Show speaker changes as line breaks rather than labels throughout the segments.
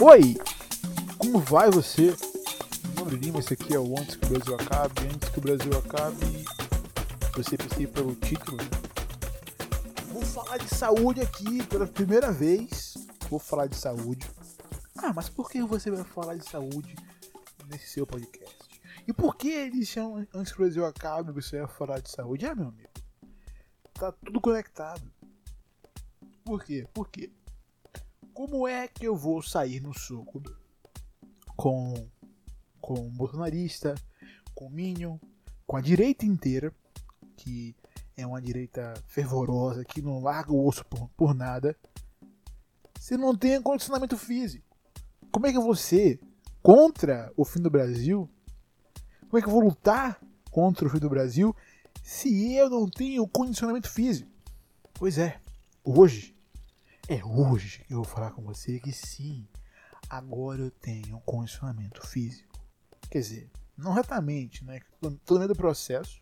Oi! Como vai você? Nome é Lima, esse aqui é o Antes que o Brasil Acabe. Antes que o Brasil acabe, você percebeu pelo título, né? Vou falar de saúde aqui pela primeira vez. Vou falar de saúde. Ah, mas por que você vai falar de saúde nesse seu podcast? E por que eles chamam Antes que o Brasil Acabe você vai falar de saúde? Ah, meu amigo, tá tudo conectado. Por quê? Por quê? Como é que eu vou sair no soco com com o bolsonarista, com o Minion, com a direita inteira, que é uma direita fervorosa, que não larga o osso por, por nada, se não tem condicionamento físico? Como é que você, contra o fim do Brasil, como é que eu vou lutar contra o fim do Brasil se eu não tenho condicionamento físico? Pois é, hoje é hoje que eu vou falar com você que sim, agora eu tenho um condicionamento físico. Quer dizer, não retamente, né? Tô no meio do processo.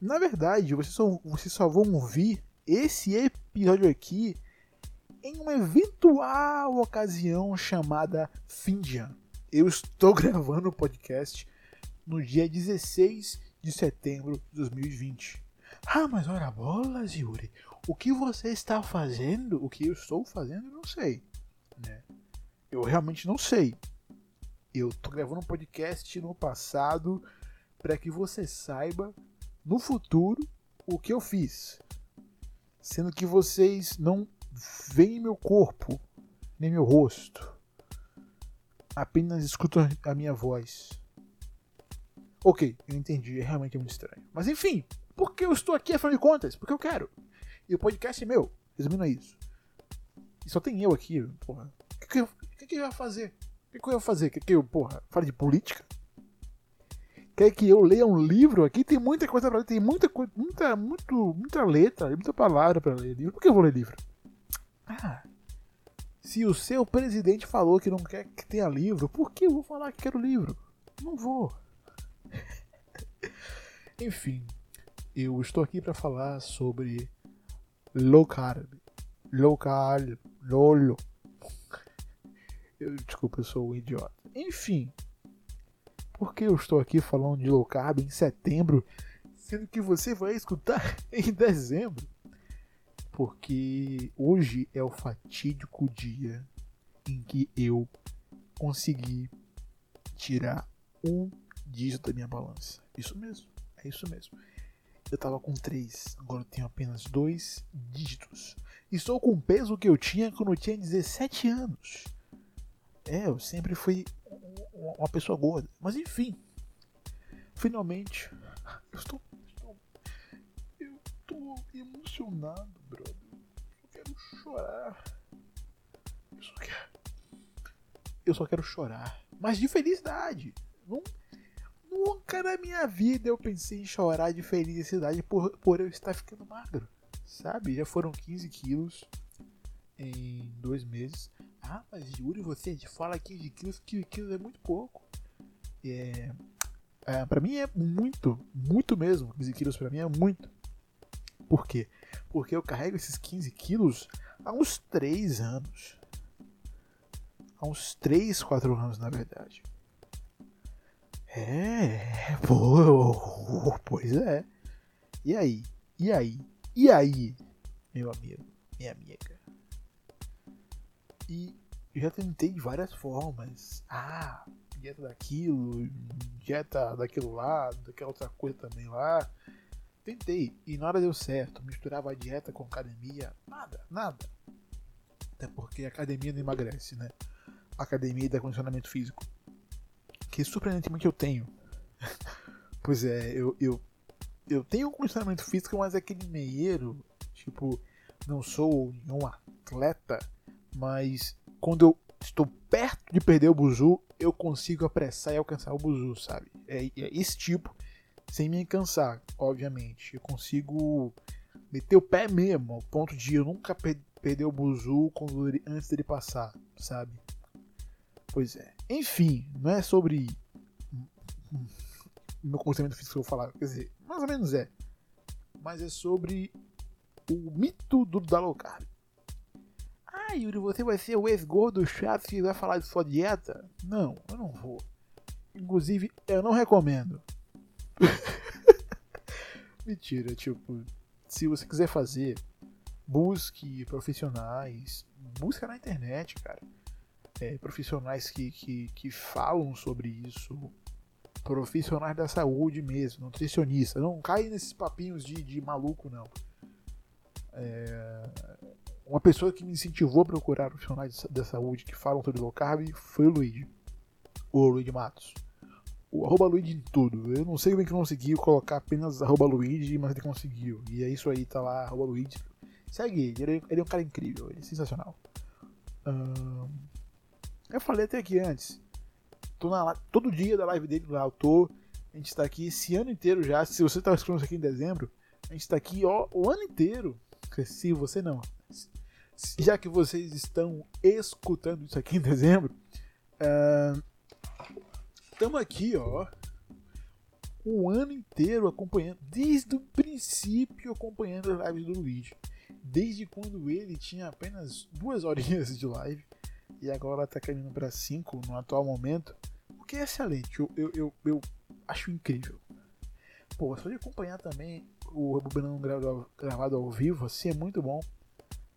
Na verdade, vocês só, vocês só vão ouvir esse episódio aqui em uma eventual ocasião chamada fim de ano. Eu estou gravando o podcast no dia 16 de setembro de 2020. Ah, mas ora bolas, Yuri. O que você está fazendo, o que eu estou fazendo, eu não sei. Né? Eu realmente não sei. Eu estou gravando um podcast no passado para que você saiba no futuro o que eu fiz. Sendo que vocês não veem meu corpo, nem meu rosto. Apenas escutam a minha voz. Ok, eu entendi, é realmente muito estranho. Mas enfim, por que eu estou aqui afinal de contas? Porque eu quero. E o podcast é meu. Resumindo é isso. E só tem eu aqui, porra. O que, que, eu, que, que eu ia fazer? O que, que eu ia fazer? Quer que eu, porra, fale de política? Quer que eu leia um livro aqui? Tem muita coisa pra ler, tem muita coisa, muita, muito, muita letra, muita palavra pra ler livro. Por que eu vou ler livro? Ah, se o seu presidente falou que não quer que tenha livro, por que eu vou falar que quero livro? Não vou. Enfim, eu estou aqui para falar sobre low carb. Low carb. Lolo. Eu, desculpa, eu sou um idiota. Enfim. Por que eu estou aqui falando de low carb em setembro, sendo que você vai escutar em dezembro? Porque hoje é o fatídico dia em que eu consegui tirar um dígito da minha balança. Isso mesmo, é isso mesmo. Eu tava com 3, agora eu tenho apenas 2 dígitos. Estou com o peso que eu tinha quando eu tinha 17 anos. É, eu sempre fui uma pessoa gorda. Mas enfim, finalmente, eu estou, estou eu estou emocionado, brother. Eu quero chorar. Eu só quero, eu só quero chorar, mas de felicidade. Não Nunca na minha vida eu pensei em chorar de felicidade por, por eu estar ficando magro. Sabe? Já foram 15 quilos em dois meses. Ah, mas Yuri, você fala 15 quilos, 15 quilos é muito pouco. É, é, pra mim é muito, muito mesmo. 15 quilos pra mim é muito. Por quê? Porque eu carrego esses 15 quilos há uns 3 anos. Há uns 3, 4 anos, na verdade. É, pô, pois é. E aí? E aí? E aí, meu amigo, minha amiga? E já tentei de várias formas. Ah, dieta daquilo, dieta daquilo lá, daquela outra coisa também lá. Tentei e nada deu certo. Misturava a dieta com academia, nada, nada. Até porque academia não emagrece, né? Academia dá condicionamento físico que surpreendentemente eu tenho. pois é, eu, eu, eu tenho um condicionamento físico, mas é aquele meieiro, tipo, não sou um atleta, mas quando eu estou perto de perder o buzu, eu consigo apressar e alcançar o buzu, sabe? É, é esse tipo, sem me cansar, obviamente. Eu consigo meter o pé mesmo, ao ponto de eu nunca per perder o buzu quando antes dele passar, sabe? Pois é. Enfim, não é sobre meu comportamento físico que eu vou falar. Quer dizer, mais ou menos é. Mas é sobre o mito do da low carb. Ah, Yuri, você vai ser o ex-gordo chato que vai falar de sua dieta? Não, eu não vou. Inclusive, eu não recomendo. Mentira, tipo, se você quiser fazer, busque profissionais, busca na internet, cara. É, profissionais que, que, que falam sobre isso, profissionais da saúde mesmo, nutricionista. Não cai nesses papinhos de, de maluco, não. É, uma pessoa que me incentivou a procurar profissionais da saúde que falam sobre low carb foi o Luigi. O Luigi Matos. O arroba Luigi em tudo. Eu não sei bem que conseguiu colocar apenas arroba Luigi, mas ele conseguiu. E é isso aí, tá lá, arroba Luigi. Segue ele, ele, é um cara incrível, ele é sensacional. Eu falei até aqui antes. Tô na, todo dia da live dele lá, eu tô. A gente tá aqui esse ano inteiro já. Se você tá escutando isso aqui em dezembro, a gente tá aqui ó, o ano inteiro. Se você não, já que vocês estão escutando isso aqui em dezembro, estamos uh, aqui, ó, o ano inteiro acompanhando, desde o princípio acompanhando as lives do Luigi. Desde quando ele tinha apenas duas horinhas de live e agora está caminhando para cinco no atual momento, o que é excelente, eu, eu, eu, acho incrível. Pô, só de acompanhar também o Rebobinando gravado ao vivo, assim, é muito bom.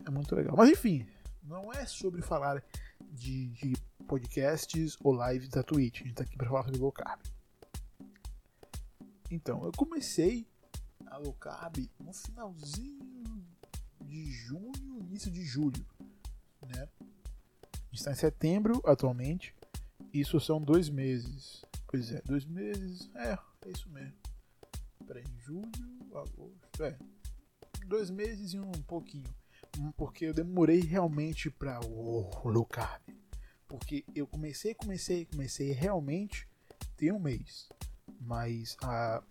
É muito legal. Mas enfim, não é sobre falar de, de podcasts ou lives da Twitch. A gente tá aqui para falar sobre low carb. Então, eu comecei a low carb no finalzinho de junho, início de julho, né? Está em setembro atualmente. Isso são dois meses. Pois é, dois meses. É, é isso mesmo. Peraí, julho, agosto. É. Dois meses e um pouquinho porque eu demorei realmente para o oh, low carb. Porque eu comecei, comecei, comecei realmente tem um mês. Mas há,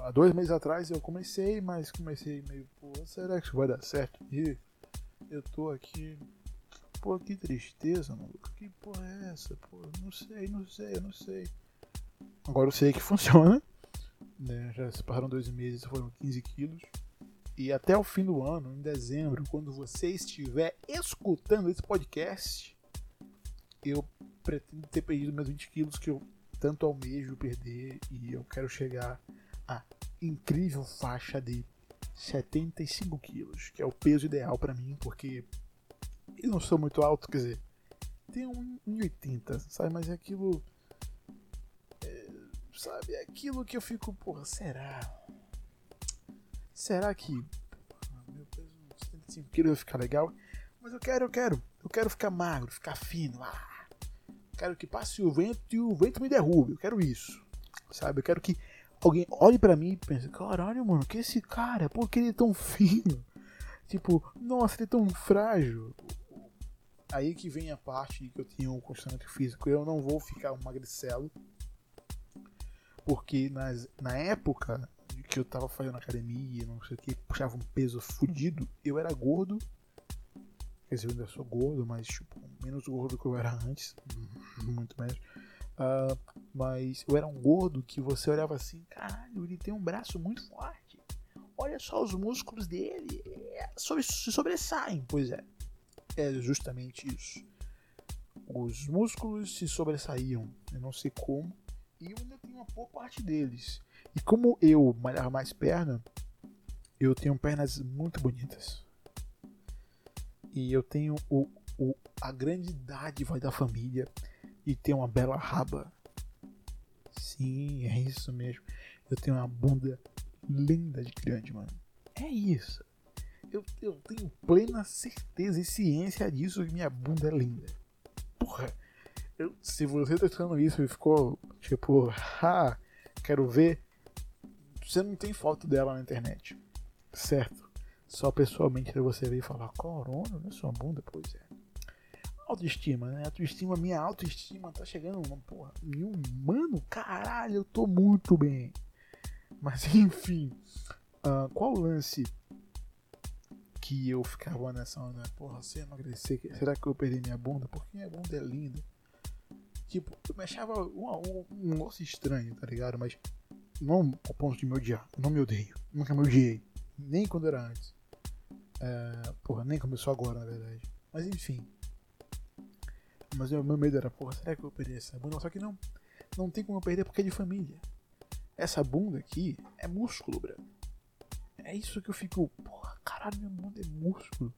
há dois meses atrás eu comecei, mas comecei meio, pô, será que isso vai dar certo? E eu tô aqui. Pô, que tristeza, maluco. Que porra é essa? Pô, não sei, não sei, não sei. Agora eu sei que funciona. Né? Já se passaram dois meses, foram 15 quilos. E até o fim do ano, em dezembro, quando você estiver escutando esse podcast, eu pretendo ter perdido meus 20 quilos que eu tanto almejo perder e eu quero chegar à incrível faixa de 75 quilos, que é o peso ideal para mim, porque eu não sou muito alto, quer dizer, tenho 1,80, sabe? Mas é aquilo. É, sabe? É aquilo que eu fico, porra, será? Será que. Meu peso 75 quilos vai ficar legal? Mas eu quero, eu quero. Eu quero ficar magro, ficar fino. Ah, quero que passe o vento e o vento me derrube. Eu quero isso. Sabe? Eu quero que alguém olhe para mim e pense: caralho, mano, que esse cara? Por que ele é tão fino? Tipo, nossa, ele é tão frágil. Aí que vem a parte que eu tenho um condicionamento físico. Eu não vou ficar um magricelo. Porque nas, na época que eu tava fazendo academia, não sei o que, puxava um peso fudido, eu era gordo. Quer dizer, eu ainda sou gordo, mas tipo, menos gordo que eu era antes. Muito menos. Uh, mas eu era um gordo que você olhava assim, caralho, ele tem um braço muito forte. Olha só os músculos dele. É, sobre, se sobressaem. Pois é. É justamente isso. Os músculos se sobressaíam. Eu não sei como. E eu ainda tenho uma boa parte deles. E como eu malhava mais perna, eu tenho pernas muito bonitas. E eu tenho o, o, a grande dádiva da família e tenho uma bela raba. Sim, é isso mesmo. Eu tenho uma bunda linda de grande, mano. É isso. Eu, eu tenho plena certeza e ciência disso que minha bunda é linda. Porra, eu, se você tá escutando isso e ficou tipo, ah, quero ver, você não tem foto dela na internet, certo? Só pessoalmente você veio falar, corona, né? Sua bunda, pois é. Autoestima, né? Autoestima, minha autoestima tá chegando uma porra. E um mano, caralho, eu tô muito bem. Mas enfim, uh, qual o lance que eu ficava nessa onda? Porra, se eu emagrecer, será que eu perdi minha bunda? Porque minha bunda é linda. Tipo, eu me achava um, um, um estranho, tá ligado? Mas não ao ponto de me odiar. Não me odeio. Nunca me odiei. Nem quando era antes. É, porra, nem começou agora, na verdade. Mas enfim. Mas o meu medo era, porra, será que eu perder essa bunda? Só que não. Não tem como eu perder porque é de família. Essa bunda aqui é músculo, bro. É isso que eu fico. Porra, caralho, minha bunda é músculo.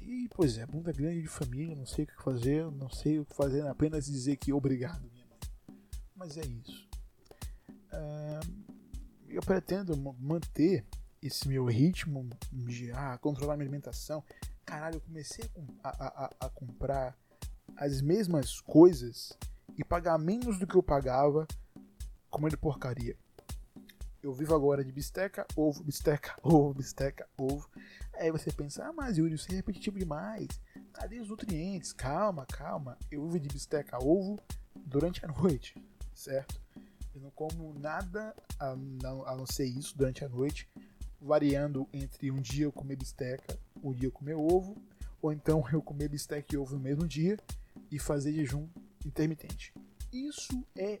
E, pois é, bunda grande de família, não sei o que fazer, não sei o que fazer, apenas dizer que obrigado, minha mãe. Mas é isso. Uh, eu pretendo manter esse meu ritmo de ah, controlar minha alimentação. Caralho, eu comecei a, a, a comprar as mesmas coisas e pagar menos do que eu pagava comendo porcaria. Eu vivo agora de bisteca, ovo, bisteca, ovo, bisteca, ovo. Aí você pensa, ah, mas Yuri, isso é repetitivo demais. Cadê os nutrientes? Calma, calma. Eu vivo de bisteca, ovo durante a noite, certo? Eu não como nada a não, a não ser isso durante a noite, variando entre um dia eu comer bisteca, um dia eu comer ovo, ou então eu comer bisteca e ovo no mesmo dia e fazer jejum intermitente. Isso é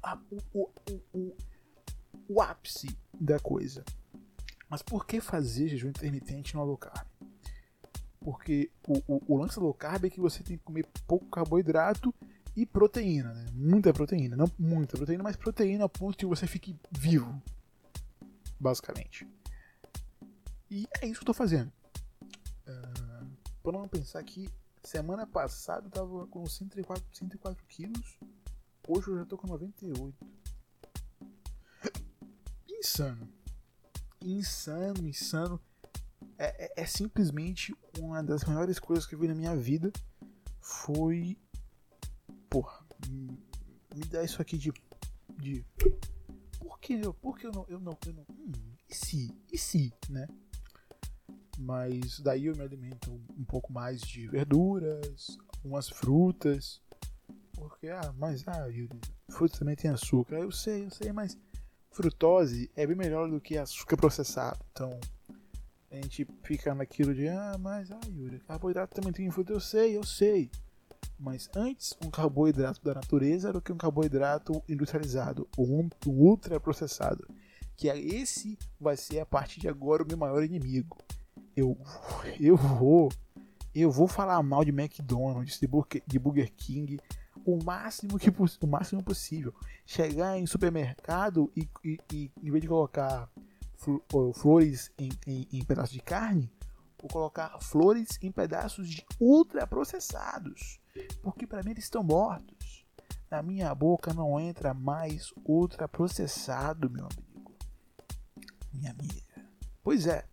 a, o, o, o, o ápice da coisa. Mas por que fazer jejum intermitente no low carb? Porque o, o, o, lance low carb é que você tem que comer pouco carboidrato e proteína, né? Muita proteína, não muita proteína, mas proteína a ponto que você fique vivo, basicamente. E é isso que eu tô fazendo. Uh, não pensar que semana passada eu tava com 104, 104 quilos, hoje eu já tô com 98. Insano insano, insano. É, é, é, simplesmente uma das maiores coisas que eu vi na minha vida. Foi. Porra, me dá isso aqui de. de por que eu, por que eu não. Eu não, eu não hum, e se? E se, né? Mas daí eu me alimento um pouco mais de verduras, umas frutas. Porque, ah, mas, ah, fruta também tem açúcar. Eu sei, eu sei, mas frutose é bem melhor do que açúcar processado. Então, a gente fica naquilo de, ah, mas, ah, Yuri, carboidrato também tem fruta. Eu sei, eu sei. Mas antes, um carboidrato da natureza era do que um carboidrato industrializado, ou um, um ultraprocessado. Que é esse vai ser a partir de agora o meu maior inimigo. Eu, eu vou, eu vou falar mal de McDonald's, de Burger King, o máximo que o máximo possível. Chegar em supermercado e, e, e em vez de colocar flores em, em, em pedaços de carne, vou colocar flores em pedaços de ultraprocessados. Porque para mim eles estão mortos. Na minha boca não entra mais ultraprocessado, meu amigo. Minha amiga. Pois é.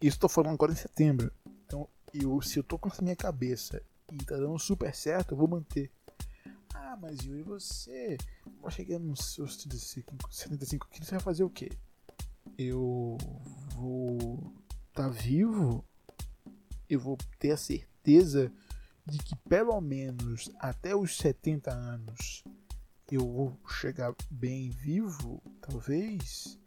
Isso estou falando agora em setembro. Então, eu, se eu tô com essa minha cabeça e tá dando super certo, eu vou manter. Ah, mas Yuri, você chegar nos seus 75, 75 quilos, você vai fazer o quê? Eu vou tá vivo? Eu vou ter a certeza de que pelo menos até os 70 anos eu vou chegar bem vivo, talvez.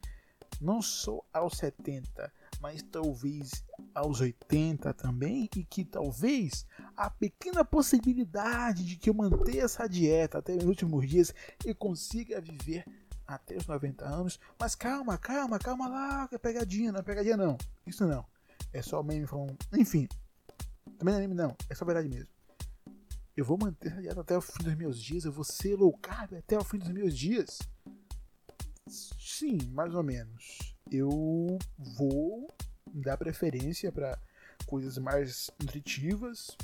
Não só aos 70, mas talvez aos 80 também, e que talvez a pequena possibilidade de que eu mantenha essa dieta até os últimos dias e consiga viver até os 90 anos. Mas calma, calma, calma lá, é pegadinha, não é pegadinha não. Isso não. É só meme. Enfim. Também não é meme não, é só verdade mesmo. Eu vou manter essa dieta até o fim dos meus dias, eu vou ser low carb até o fim dos meus dias. Sim, mais ou menos eu vou dar preferência para coisas mais nutritivas,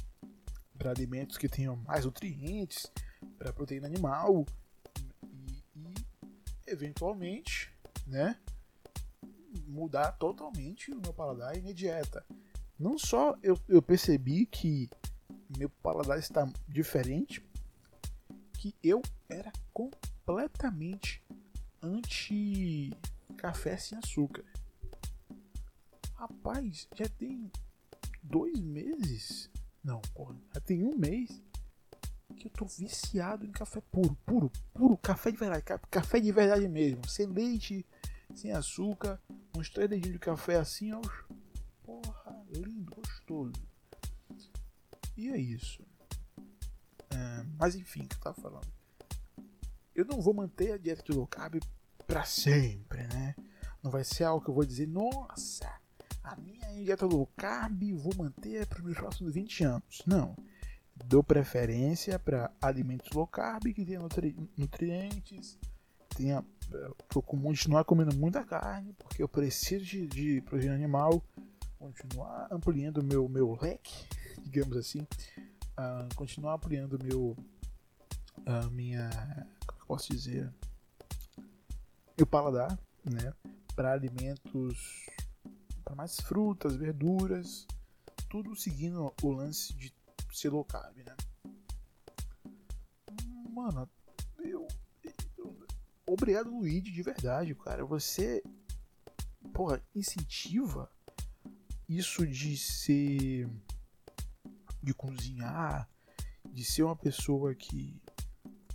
para alimentos que tenham mais nutrientes, para proteína animal e, e, eventualmente, né, mudar totalmente o meu paladar e minha dieta. Não só eu, eu percebi que meu paladar está diferente, que eu era completamente anti café sem açúcar. Rapaz, já tem dois meses. Não, porra, já tem um mês que eu tô viciado em café puro, puro, puro, café de verdade, café de verdade mesmo, sem leite, sem açúcar, uns três dedinhos de café assim, ó. Porra, lindo, gostoso. E é isso. É, mas enfim, que eu tava falando. Eu não vou manter a dieta de low carb para sempre, né? Não vai ser algo que eu vou dizer, nossa, a minha dieta low carb vou manter para os próximos 20 anos. Não. Dou preferência para alimentos low carb que tenham nutri nutrientes, tenha, vou continuar comendo muita carne, porque eu preciso de, de proteína animal, continuar ampliando meu meu leque, digamos assim, uh, continuar ampliando meu a minha, como posso dizer, meu paladar, né, para alimentos para mais frutas, verduras, tudo seguindo o lance de ser low carb, né? Mano, eu, eu obrigado Luigi de verdade, cara. Você porra, incentiva isso de ser de cozinhar, de ser uma pessoa que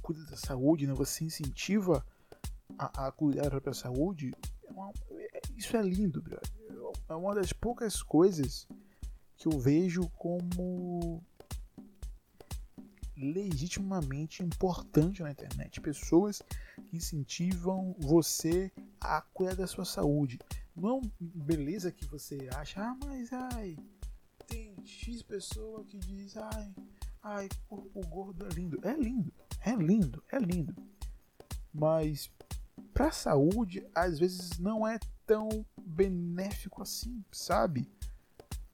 cuida da saúde, né? Você incentiva a, a cuidar da própria saúde. É uma, é, isso é lindo, é uma das poucas coisas que eu vejo como legitimamente importante na internet. Pessoas que incentivam você a cuidar da sua saúde. Não beleza que você acha, ah, mas ai, tem X pessoa que diz, ai, ai, corpo gordo é lindo. É lindo, é lindo, é lindo. Mas pra saúde, às vezes não é tão benéfico assim, sabe?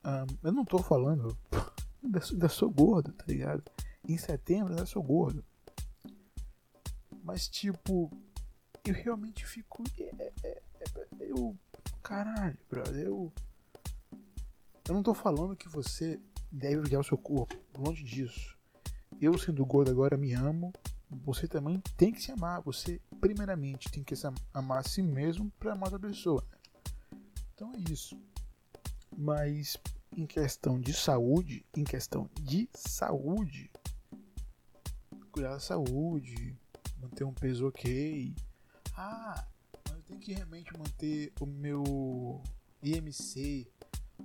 Um, eu não tô falando, ainda, ainda sou gordo, tá ligado? Em setembro ainda sou gordo. Mas tipo, eu realmente fico. É, é, é, é, eu. Caralho, brother, eu. Eu não tô falando que você deve odiar o seu corpo, longe disso. Eu sendo gordo agora me amo. Você também tem que se amar. Você, primeiramente, tem que se amar a si mesmo para amar outra pessoa. Então é isso. Mas em questão de saúde, em questão de saúde, cuidar da saúde, manter um peso ok. Ah, mas eu tenho que realmente manter o meu IMC,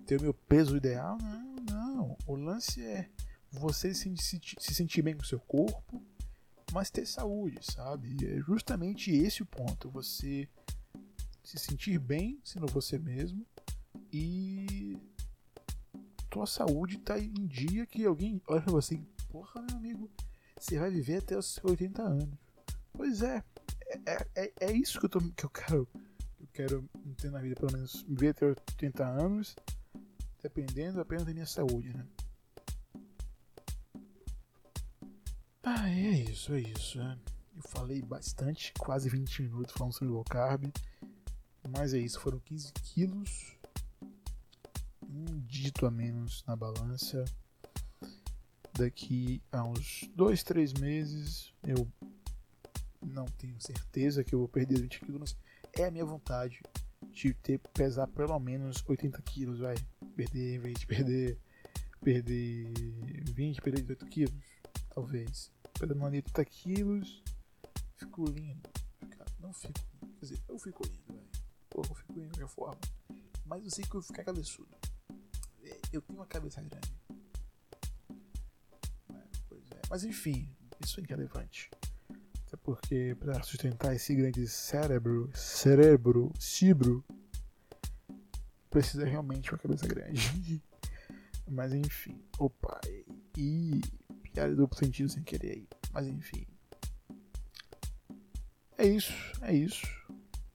ter o meu peso ideal? Não, não. O lance é você se, se, se sentir bem com o seu corpo, mas ter saúde, sabe? É justamente esse o ponto. Você se sentir bem sendo você mesmo e tua saúde tá em dia que alguém olha pra você e, porra, meu amigo, você vai viver até os 80 anos. Pois é, é, é, é isso que eu, tô, que eu quero eu quero ter na vida, pelo menos viver até 80 anos, dependendo apenas da minha saúde, né? Ah, é isso, é isso. Né? Eu falei bastante, quase 20 minutos falando sobre low carb. Mas é isso, foram 15 quilos, um dígito a menos na balança. Daqui a uns 2, 3 meses eu não tenho certeza que eu vou perder 20 quilos, é a minha vontade de ter pesar pelo menos 80 quilos, vai. Perder 20, perder. Perder 20, perder 18 quilos, talvez. Perdendo 80 quilos, fico lindo. Não fico. Quer dizer, eu fico lindo, velho pô, eu fico em qualquer forma. Mas eu sei que eu vou ficar cabeçudo. É, eu tenho uma cabeça grande. É, pois é. Mas enfim, isso é irrelevante. Até porque para sustentar esse grande cérebro, cérebro, cibro, precisa realmente uma cabeça grande. Mas enfim. Opa, e piada duplo sentido sem querer aí. Mas enfim. É isso, é isso.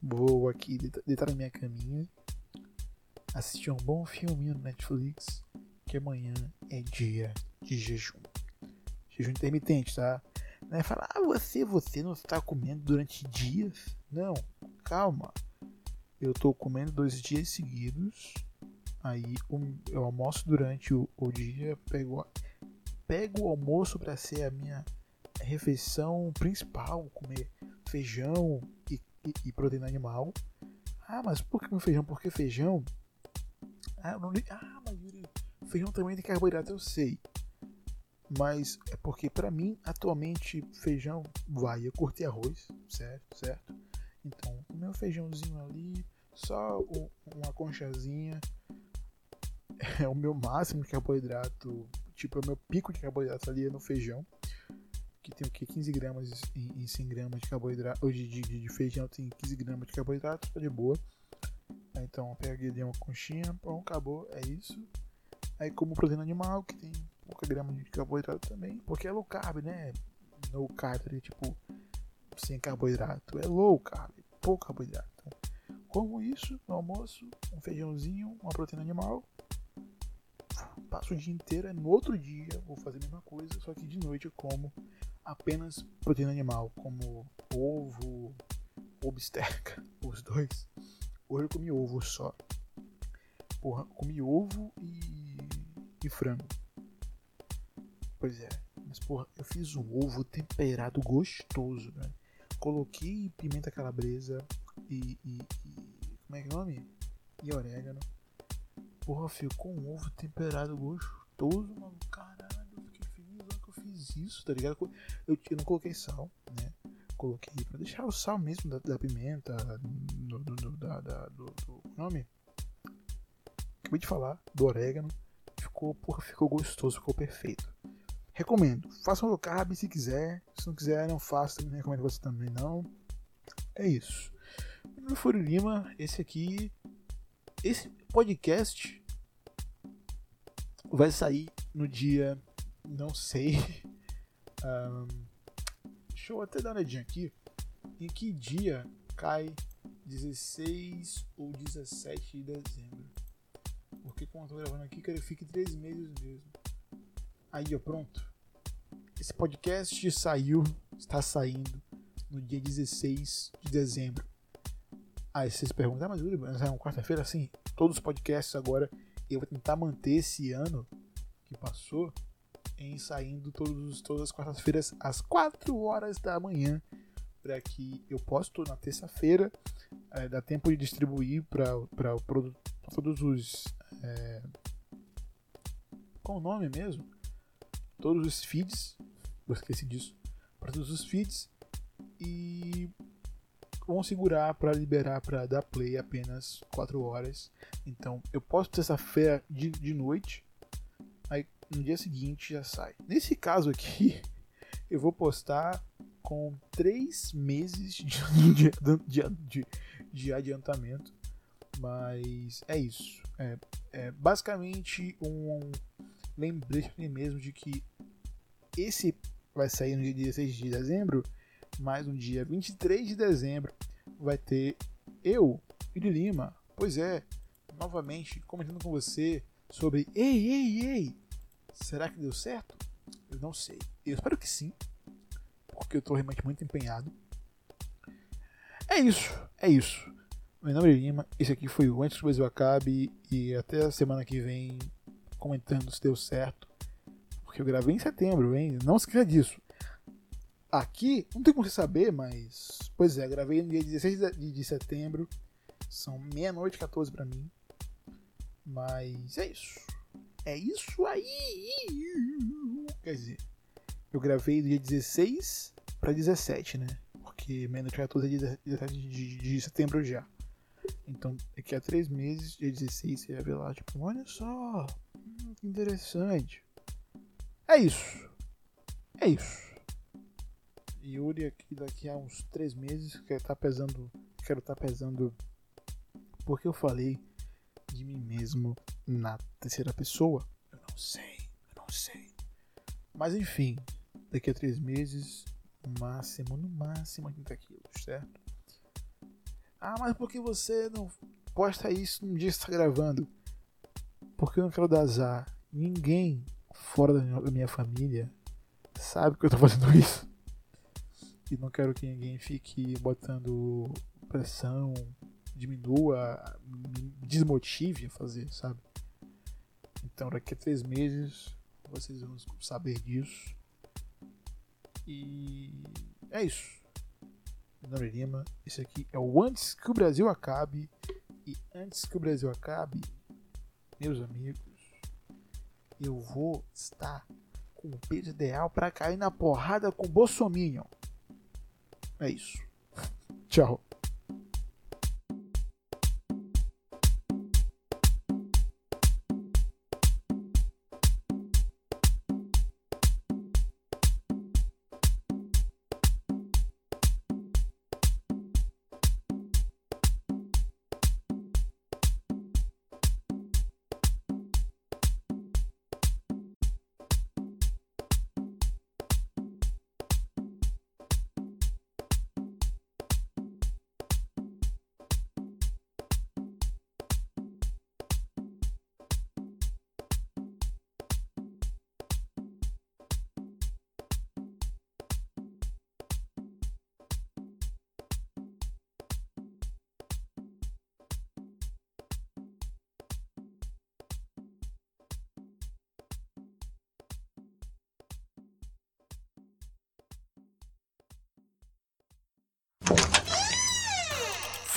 Vou aqui deitar na minha caminha, assistir um bom filminho no Netflix, que amanhã é dia de jejum. Jejum intermitente, tá? Não é falar, ah, você, você não está comendo durante dias. Não, calma. Eu estou comendo dois dias seguidos. Aí eu almoço durante o, o dia, pego, pego o almoço para ser a minha refeição principal, comer feijão e e, e proteína animal. Ah, mas por que feijão? Porque feijão. Ah, não Ah, mas feijão também tem carboidrato, eu sei. Mas é porque para mim, atualmente, feijão vai. Eu curti arroz, certo? Certo? Então, o meu feijãozinho ali, só uma conchazinha. É o meu máximo de carboidrato. Tipo, é o meu pico de carboidrato ali é no feijão que tem o que? 15 gramas em, 100 gramas de carboidrato, de, de, de, feijão tem 15 gramas de carboidrato, tá de boa. Então, peguei dei uma conchinha, pronto, acabou, é isso. Aí como proteína animal, que tem pouca grama de carboidrato também, porque é low carb, né? No carb, tipo, sem carboidrato. É low carb, pouco carboidrato. Como isso no almoço, um feijãozinho, uma proteína animal. Passo o dia inteiro, no outro dia vou fazer a mesma coisa, só que de noite eu como apenas proteína animal, como ovo, ou bisteca, os dois. Hoje eu comi ovo só. Porra, comi ovo e, e frango. Pois é, mas porra, eu fiz um ovo temperado gostoso, né? Coloquei pimenta calabresa e, e, e como é que é o nome? E orégano. Porra, ficou um ovo temperado gostoso, mano. Caralho, eu fiquei feliz que eu fiz isso, tá ligado? Eu, eu não coloquei sal, né? Coloquei pra deixar o sal mesmo da, da pimenta, do, do, do, da, da, do, do nome? Acabei de falar, do orégano. Ficou, porra, ficou gostoso, ficou perfeito. Recomendo. Faça um low carb se quiser. Se não quiser, não faça. Não recomendo você também não. É isso. Meu é Fúrio Lima. Esse aqui esse podcast vai sair no dia. Não sei. Um, deixa eu até dar uma olhadinha aqui. Em que dia cai 16 ou 17 de dezembro? Porque como eu tô gravando aqui, quero que fique 3 meses mesmo. Aí, ó, pronto. Esse podcast saiu, está saindo no dia 16 de dezembro. Aí vocês perguntam, ah, mas mas é uma quarta-feira? Assim, todos os podcasts agora eu vou tentar manter esse ano que passou em saindo todos, todas as quartas-feiras às 4 horas da manhã para que eu possa na terça-feira é, dá tempo de distribuir para todos os é, qual o nome mesmo todos os feeds eu esqueci disso para todos os feeds e vão segurar para liberar para dar play apenas 4 horas. Então eu posto terça-feira de, de noite, aí no dia seguinte já sai. Nesse caso aqui, eu vou postar com 3 meses de, de, de, de, adiantamento. Mas é isso. É, é basicamente um lembrete mesmo de que esse vai sair no dia 16 de dezembro mas no dia 23 de dezembro vai ter eu, Yuri Lima, pois é, novamente comentando com você sobre Ei, ei, ei, será que deu certo? Eu não sei. Eu espero que sim, porque eu estou realmente muito empenhado. É isso, é isso. Meu nome é Lima, esse aqui foi o Antes que o Brasil Acabe e até a semana que vem comentando se deu certo. Porque eu gravei em setembro, hein? Não se esqueça disso. Aqui, não tem como você saber, mas. Pois é, gravei no dia 16 de, setembro. São meia-noite 14 para mim. Mas é isso. É isso aí! Quer dizer, eu gravei do dia 16 para 17, né? Porque meia-noite 14 é 17 de, de, de setembro já. Então, daqui a três meses, dia 16, você vai ver lá, tipo, olha só, hum, que interessante. É isso. É isso. Yuri aqui daqui a uns três meses quero estar tá pesando, quero estar tá pesando porque eu falei de mim mesmo na terceira pessoa. Eu não sei, eu não sei. Mas enfim, daqui a três meses, no máximo, no máximo 30 quilos, certo? Ah, mas por que você não posta isso no dia que está gravando? Porque eu não quero dar azar. Ninguém fora da minha família sabe que eu estou fazendo isso e não quero que ninguém fique botando pressão, diminua, desmotive a fazer, sabe? Então daqui a três meses vocês vão saber disso. E é isso. Meu nome é Lima. Esse aqui é o Antes que o Brasil acabe. E antes que o Brasil acabe, meus amigos, eu vou estar com o peso ideal para cair na porrada com o Bolsominion. É isso. Tchau.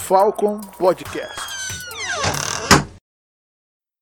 Falcon Podcast.